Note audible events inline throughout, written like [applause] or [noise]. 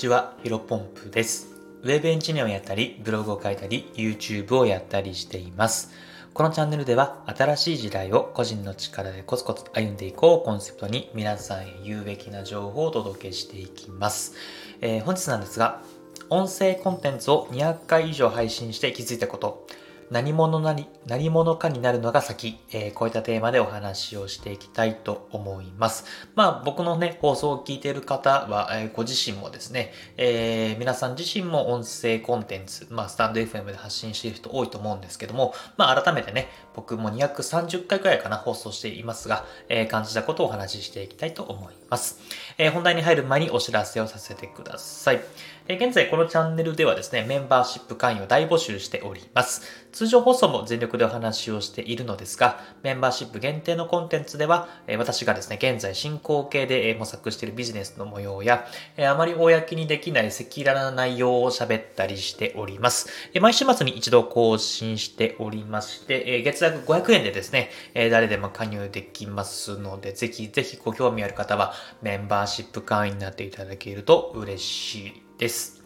ちは、ヒロポンプです。ウェブエンジニアをやったり、ブログを書いたり、YouTube をやったりしています。このチャンネルでは、新しい時代を個人の力でコツコツ歩んでいこうコンセプトに皆さんへ有益な情報をお届けしていきます。えー、本日なんですが、音声コンテンツを200回以上配信して気づいたこと、何者なり、何者かになるのが先、えー、こういったテーマでお話をしていきたいと思います。まあ僕のね、放送を聞いている方は、えー、ご自身もですね、えー、皆さん自身も音声コンテンツ、まあスタンド FM で発信している人多いと思うんですけども、まあ改めてね、僕も230回くらいかな放送していますが、えー、感じたことをお話ししていきたいと思います。えー、本題に入る前にお知らせをさせてください。現在このチャンネルではですね、メンバーシップ会員を大募集しております。通常放送も全力でお話をしているのですが、メンバーシップ限定のコンテンツでは、私がですね、現在進行形で模索しているビジネスの模様や、あまり公にできない赤裸々な内容を喋ったりしております。毎週末に一度更新しておりまして、月額500円でですね、誰でも加入できますので、ぜひぜひご興味ある方はメンバーシップ会員になっていただけると嬉しいです。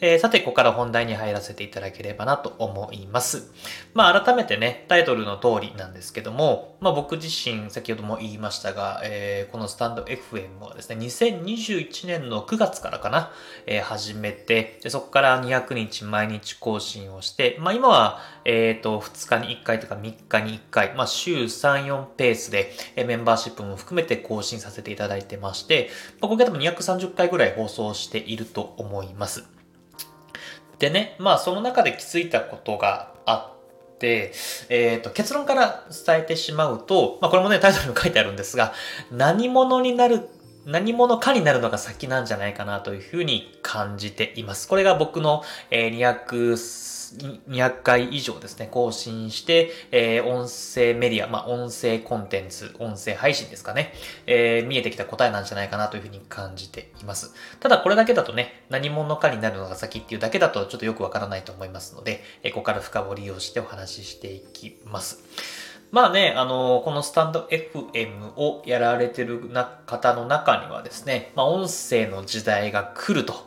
えー、さて、ここから本題に入らせていただければなと思います。まあ、改めてね、タイトルの通りなんですけども、まあ、僕自身、先ほども言いましたが、えー、このスタンド FM はですね、2021年の9月からかな、えー、始めて、でそこから200日毎日更新をして、まあ、今は、えっ、ー、と、2日に1回とか3日に1回、まあ、週3、4ペースで、えメンバーシップも含めて更新させていただいてまして、まあ、今回多分230回ぐらい放送していると思います。でね、まあその中で気づいたことがあって、えっ、ー、と、結論から伝えてしまうと、まあこれもね、タイトルに書いてあるんですが、何者になる何者かになるのが先なんじゃないかなというふうに感じています。これが僕の、えー、200、200回以上ですね、更新して、えー、音声メディア、まあ、音声コンテンツ、音声配信ですかね、えー、見えてきた答えなんじゃないかなというふうに感じています。ただこれだけだとね、何者かになるのが先っていうだけだとちょっとよくわからないと思いますので、えー、ここから深掘りをしてお話ししていきます。まあね、あの、このスタンド FM をやられてるな方の中にはですね、まあ音声の時代が来ると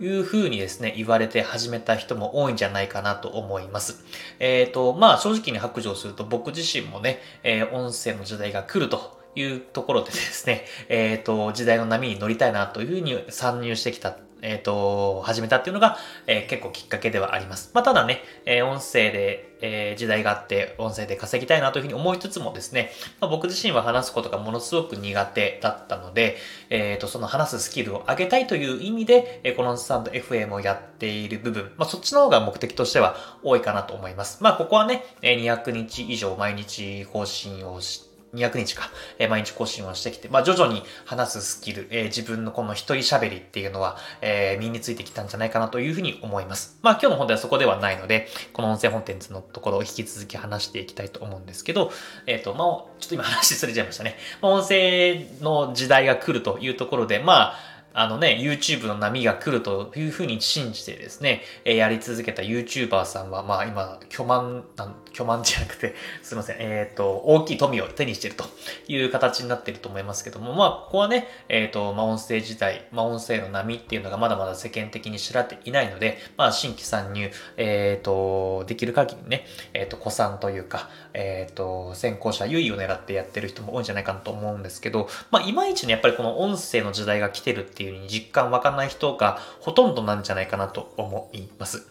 いうふうにですね、言われて始めた人も多いんじゃないかなと思います。えっ、ー、と、まあ正直に白状すると僕自身もね、えー、音声の時代が来るというところでですね、えっ、ー、と、時代の波に乗りたいなというふうに参入してきたえっ、ー、と、始めたっていうのが、えー、結構きっかけではあります。まあ、ただね、えー、音声で、え時代があって、音声で稼ぎたいなというふうに思いつつもですね、まあ、僕自身は話すことがものすごく苦手だったので、えっ、と、その話すスキルを上げたいという意味で、えこのスタンド FM をやっている部分、まあ、そっちの方が目的としては多いかなと思います。まあ、ここはね、200日以上毎日更新をして、200日か、えー、毎日更新をしてきて、まあ、徐々に話すスキル、えー、自分のこの一人喋りっていうのは、えー、身についてきたんじゃないかなというふうに思います。まあ、今日の本題はそこではないので、この音声コンテンツのところを引き続き話していきたいと思うんですけど、えっ、ー、と、まあ、ちょっと今話しすれちゃいましたね。まあ、音声の時代が来るというところで、まあ、あのね、YouTube の波が来るというふうに信じてですね、えー、やり続けた YouTuber さんは、まあ今、巨万、巨万じゃなくて、[laughs] すいません、えっ、ー、と、大きい富を手にしているという形になっていると思いますけども、まあ、ここはね、えっ、ー、と、まあ音声自体、まあ音声の波っていうのがまだまだ世間的に知られていないので、まあ新規参入、えっ、と、できる限りね、えっ、と、古参というか、えっ、と、先行者優位を狙ってやってる人も多いんじゃないかなと思うんですけど、まあいまいちね、やっぱりこの音声の時代が来てるっていうに実感湧かんない人がほとんどなんじゃないかなと思います。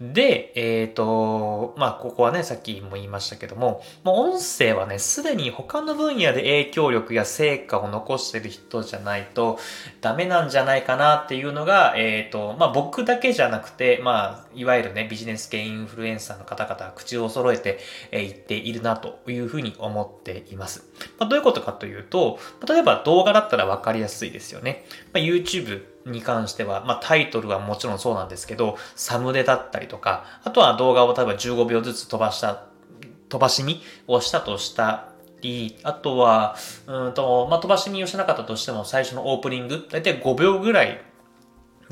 で、えっ、ー、と、まあ、ここはね、さっきも言いましたけども、もう音声はね、すでに他の分野で影響力や成果を残してる人じゃないとダメなんじゃないかなっていうのが、えっ、ー、と、まあ、僕だけじゃなくて、まあ、いわゆるね、ビジネス系インフルエンサーの方々は口を揃えて、えー、言っているなというふうに思っています。まあ、どういうことかというと、例えば動画だったらわかりやすいですよね。まあ、YouTube に関しては、まあ、タイトルはもちろんそうなんですけど、サムネだったりとか、あとは動画を例えば15秒ずつ飛ばした、飛ばし見をしたとしたり、あとは、うんと、まあ、飛ばし見をしなかったとしても最初のオープニング、だいたい5秒ぐらい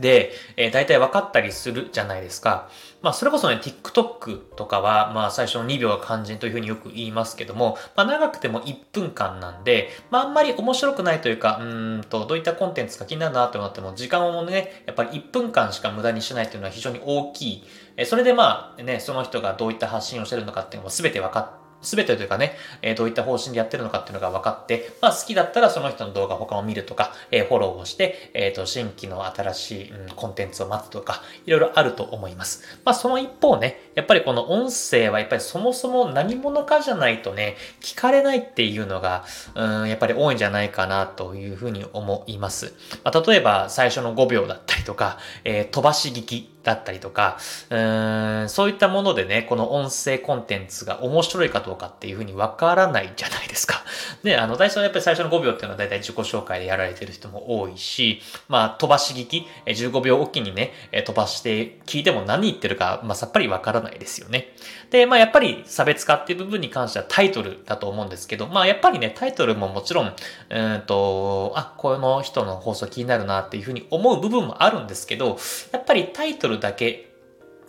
で、えー、大体分かったりするじゃないですか。まあ、それこそね、TikTok とかは、まあ、最初の2秒が肝心というふうによく言いますけども、まあ、長くても1分間なんで、まあ、あんまり面白くないというか、うんと、どういったコンテンツか気になるなと思っても、時間をね、やっぱり1分間しか無駄にしないというのは非常に大きい。えそれでまあ、ね、その人がどういった発信をしてるのかっていうのも全て分かって、すべてというかね、えー、どういった方針でやってるのかっていうのが分かって、まあ好きだったらその人の動画他を見るとか、えー、フォローをして、えっ、ー、と、新規の新しい、うん、コンテンツを待つとか、いろいろあると思います。まあその一方ね、やっぱりこの音声はやっぱりそもそも何者かじゃないとね、聞かれないっていうのが、うん、やっぱり多いんじゃないかなというふうに思います。まあ、例えば最初の5秒だったりとか、えー、飛ばし聞きだったりとか、うーん、そういったものでね、この音声コンテンツが面白いかどうかっていうふうにわからないじゃないですか。で、[laughs] あの、最初はやっぱり最初の5秒っていうのは大体自己紹介でやられてる人も多いし、まあ、飛ばし聞き、15秒おきにね、飛ばして聞いても何言ってるか、まあ、さっぱりわからないですよね。で、まあ、やっぱり差別化っていう部分に関してはタイトルだと思うんですけど、まあ、やっぱりね、タイトルももちろん、うんと、あ、この人の放送気になるなっていうふうに思う部分もあるんですけど、やっぱりタイトルルだけ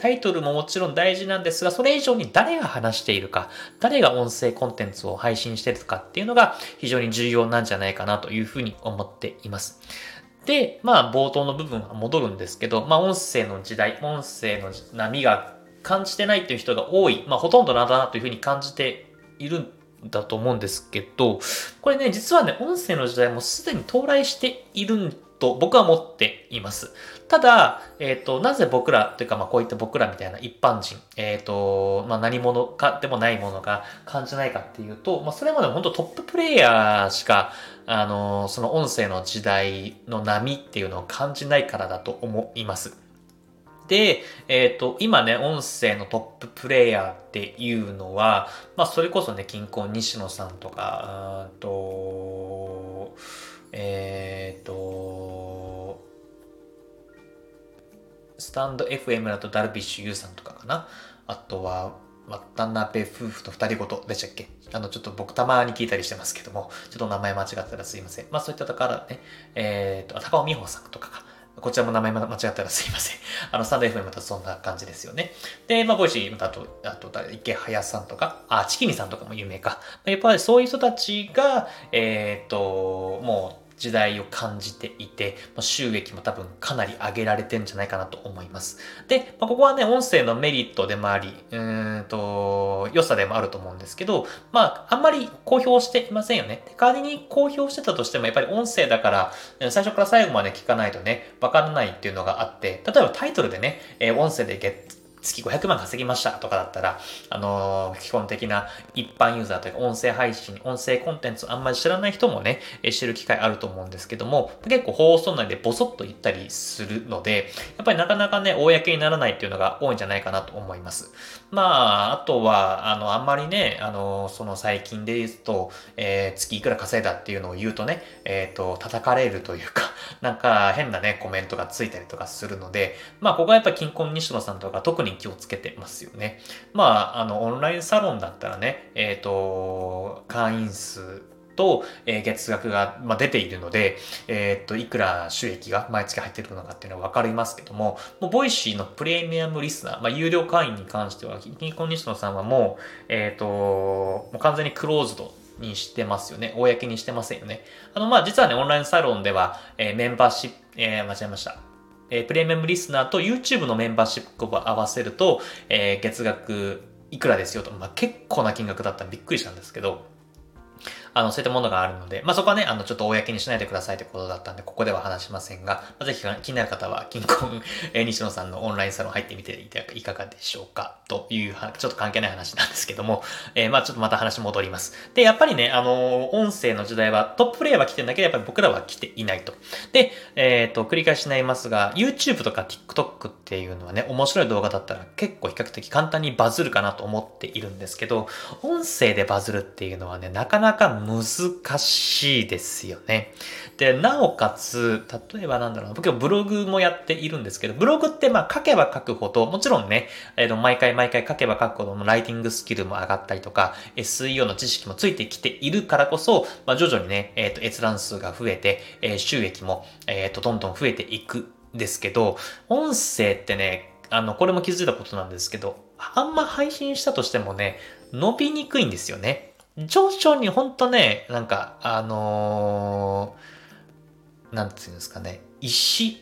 タイトルももちろん大事なんですが、それ以上に誰が話しているか、誰が音声コンテンツを配信してるかっていうのが非常に重要なんじゃないかなというふうに思っています。で、まあ冒頭の部分は戻るんですけど、まあ音声の時代、音声の波が感じてないという人が多い、まあほとんどなんだなというふうに感じているんだと思うんですけど、これね、実はね、音声の時代もすでに到来しているんと僕は思っています。ただ、えっ、ー、と、なぜ僕らというか、まあこういった僕らみたいな一般人、えっ、ー、と、まあ何者かでもないものが感じないかっていうと、まあそれまで本当トッププレイヤーしか、あの、その音声の時代の波っていうのを感じないからだと思います。で、えっ、ー、と、今ね、音声のトッププレイヤーっていうのは、まあそれこそね、近郊西野さんとか、うんと、え、ー、スタンド FM だとダルビッシュ有さんとかかな。あとは、渡辺夫婦と二人ごとでしたっけ？あの、ちょっと僕たまに聞いたりしてますけども、ちょっと名前間違ったらすいません。まあそういったところね、えっ、ー、と、高尾美穂さんとかか。こちらも名前間違ったらすいません。[laughs] あの、スタンド FM またそんな感じですよね。で、まあ、ボイシー、またあと、あと、イケハヤさんとか、あ、ちきりんさんとかも有名か。やっぱりそういう人たちが、えっ、ー、と、もう、時代を感じていて、ま収益も多分かなり上げられてんじゃないかなと思います。で、ま、ここはね、音声のメリットでもあり、うーんと、良さでもあると思うんですけど、まあ、あんまり公表していませんよね。代わりに公表してたとしても、やっぱり音声だから、最初から最後まで聞かないとね、わからないっていうのがあって、例えばタイトルでね、え音声でゲッ月500万稼ぎましたとかだったら、あのー、基本的な一般ユーザーというか音声配信、音声コンテンツあんまり知らない人もね、知る機会あると思うんですけども、結構放送内でボソッと言ったりするので、やっぱりなかなかね、公にならないっていうのが多いんじゃないかなと思います。まあ、あとは、あの、あんまりね、あの、その最近で言うと、えー、月いくら稼いだっていうのを言うとね、えっ、ー、と、叩かれるというか、[laughs] なんか変なね、コメントがついたりとかするので、まあ、ここはやっぱ金婚西野さんとか特に気をつけてますよね。まあ、あの、オンラインサロンだったらね、えっ、ー、と、会員数と、えー、月額が、まあ、出ているので、えー、っと、いくら収益が毎月入ってるのかっていうのはわかりますけども、もう、ボイシーのプレミアムリスナー、まあ、有料会員に関しては、キンコン西野さんはもう、えっ、と、もう完全にクローズドにしてますよね。公にしてませんよね。あの、まあ、実はね、オンラインサロンでは、えー、メンバーシップ、えー、間違えました。えー、プレミアムリスナーと YouTube のメンバーシップを合わせると、えー、月額いくらですよと、まあ、結構な金額だったらびっくりしたんですけど、あの、そういったものがあるので、まあ、そこはね、あの、ちょっと公にしないでくださいってことだったんで、ここでは話しませんが、まあ、ぜひ気になる方は、金婚、[laughs] えー、西野さんのオンラインサロン入ってみていかがでしょうかというは、ちょっと関係ない話なんですけども、えー、まあ、ちょっとまた話戻ります。で、やっぱりね、あの、音声の時代はトッププレイヤーは来てるんだけど、やっぱり僕らは来ていないと。で、えっ、ー、と、繰り返しになりますが、YouTube とか TikTok っていうのはね、面白い動画だったら結構比較的簡単にバズるかなと思っているんですけど、音声でバズるっていうのはね、なかなか難しいですよね。で、なおかつ、例えばなんだろう、僕はブログもやっているんですけど、ブログってまあ書けば書くほど、もちろんね、えー、と毎回毎回書けば書くほどのライティングスキルも上がったりとか、SEO の知識もついてきているからこそ、まあ、徐々にね、えっ、ー、と、閲覧数が増えて、えー、収益も、えっ、と、どんどん増えていくんですけど、音声ってね、あの、これも気づいたことなんですけど、あんま配信したとしてもね、伸びにくいんですよね。徐々にほんとね、なんか、あのー、なんていうんですかね、石、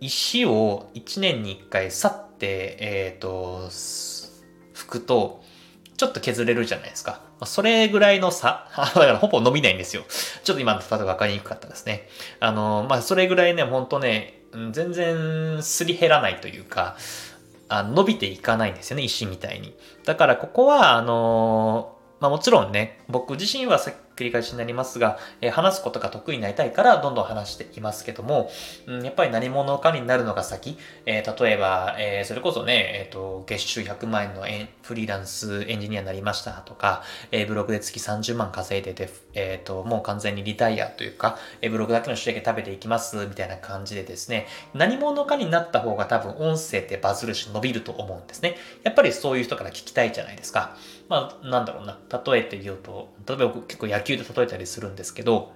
石を1年に1回去って、えっ、ー、と、拭くと、ちょっと削れるじゃないですか。それぐらいの差、[laughs] だからほぼ伸びないんですよ。ちょっと今の例えば分かりにくかったですね。あの、まあ、それぐらいね、ほんとね、全然すり減らないというか、あ伸びていかないんですよね、石みたいに。だからここは、あのまあもちろんね、僕自身はさっ繰り返しになりますが、えー、話すことが得意になりたいからどんどん話していますけども、うん、やっぱり何者かになるのが先、えー、例えば、えー、それこそね、えっ、と、月収100万円のフリーランスエンジニアになりましたとか、えブログで月30万稼いでて、えっ、と、もう完全にリタイアというか、えブログだけの収益食べていきますみたいな感じでですね、何者かになった方が多分音声ってバズるし伸びると思うんですね。やっぱりそういう人から聞きたいじゃないですか。まあ、なんだろうな。例えて言うと、例えば僕結構野球で例えたりするんですけど、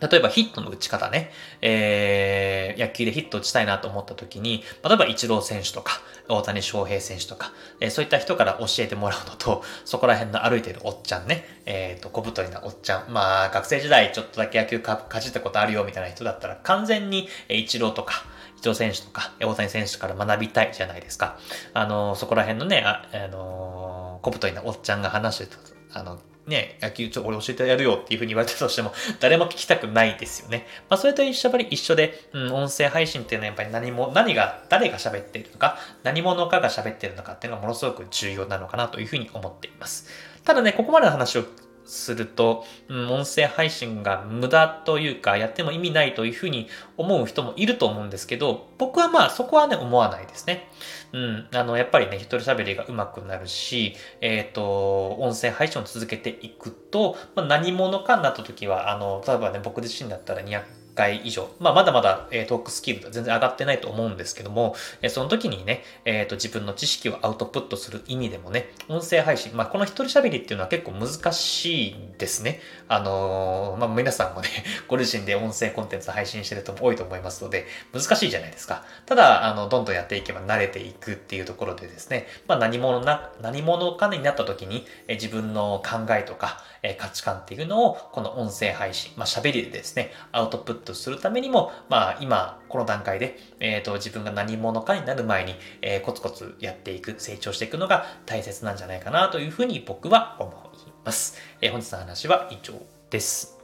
例えばヒットの打ち方ね、えー、野球でヒット打ちたいなと思った時に、例えばイチロー選手とか、大谷翔平選手とか、えー、そういった人から教えてもらうのと、そこら辺の歩いてるおっちゃんね、えっ、ー、と、小太りなおっちゃん、まあ、学生時代ちょっとだけ野球かかじったことあるよみたいな人だったら、完全にイチローとか、イチロー選手とか、大谷選手から学びたいじゃないですか。あの、そこら辺のね、あ、あの小太りなおっちゃんが話してた、あの、ね、野球ちょ、俺教えてやるよっていうふうに言われたとしても、[laughs] 誰も聞きたくないですよね。まあ、それと一緒やっぱり一緒で、うん、音声配信っていうのはやっぱり何も、何が、誰が喋っているのか、何者かが喋っているのかっていうのがものすごく重要なのかなというふうに思っています。ただね、ここまでの話をすると、うん、音声配信が無駄というか、やっても意味ないというふうに思う人もいると思うんですけど、僕はまあそこはね、思わないですね。うん、あの、やっぱりね、一人喋りが上手くなるし、えっ、ー、と、音声配信を続けていくと、まあ、何者かになった時は、あの、例えばね、僕自身だったら200回以上。まあ、まだまだ、えー、トークスキル全然上がってないと思うんですけども、えー、その時にね、えっ、ー、と、自分の知識をアウトプットする意味でもね、音声配信、まあ、この一人喋りっていうのは結構難しいですね。あのまあ、皆さんもね、[laughs] ご自身で音声コンテンツ配信してる人も多いと思いますので、難しいじゃないですか。ただ、あの、どんどんやっていけば慣れていくっていうところでですね、まあ、何者な、何者かになった時に、え自分の考えとか、価値観っていうのを、この音声配信、まあ、喋りでですね、アウトプットするためにも、まあ、今、この段階で、えっ、ー、と、自分が何者かになる前に、えー、コツコツやっていく、成長していくのが大切なんじゃないかなというふうに僕は思います。えー、本日の話は以上です。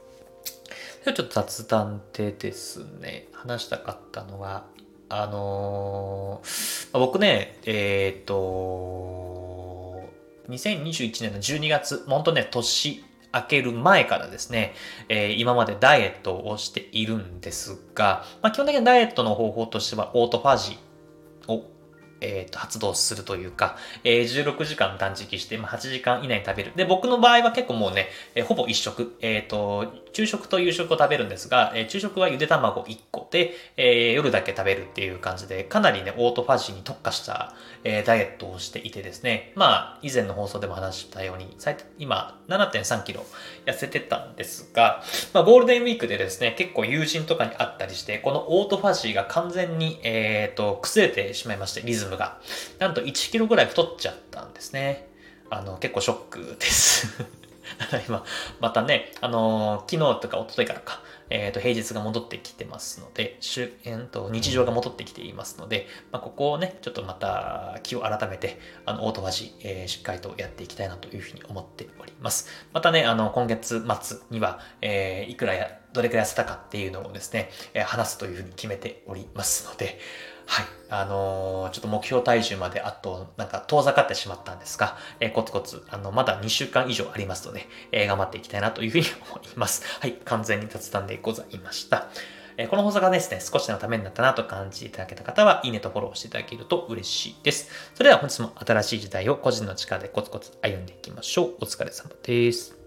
ではちょっと雑談でですね、話したかったのは、あのー、僕ね、えっ、と、2021年の12月、本当ね、年明ける前からですね、えー、今までダイエットをしているんですが、まあ、基本的にダイエットの方法としてはオートファジーをえっ、ー、と、発動するというか、えー、16時間断食して、まあ、8時間以内に食べる。で、僕の場合は結構もうね、え、ほぼ一食。えっ、と、昼食と夕食を食べるんですが、えー、昼食はゆで卵1個で、えー、夜だけ食べるっていう感じで、かなりね、オートファジーに特化した、えー、ダイエットをしていてですね、まあ、以前の放送でも話したように、最今、7.3キロ痩せてたんですが、まあ、ゴールデンウィークでですね、結構友人とかに会ったりして、このオートファジーが完全に、えっ、ー、と、崩れてしまいまして、リズムが。なんと1キロぐらい太っちゃったんですね。あの、結構ショックです [laughs] 今、またね、あのー、昨日とか一昨日からか、えっ、ー、と、平日が戻ってきてますので、週、えー、と、日常が戻ってきていますので、まあ、ここをね、ちょっとまた気を改めて、あの、オートマジ、えー、しっかりとやっていきたいなというふうに思っております。またね、あの、今月末には、えー、いくらや、どれくらい痩せたかっていうのをですね、え、話すというふうに決めておりますので、はい。あのー、ちょっと目標体重まであと、なんか遠ざかってしまったんですが、えー、コツコツ、あの、まだ2週間以上ありますので、えー、頑張っていきたいなというふうに思います。[laughs] はい。完全に雑談でございました。えこの放送がですね、少しのためになったなと感じていただけた方は、いいねとフォローしていただけると嬉しいです。それでは本日も新しい時代を個人の力でコツコツ歩んでいきましょう。お疲れ様です。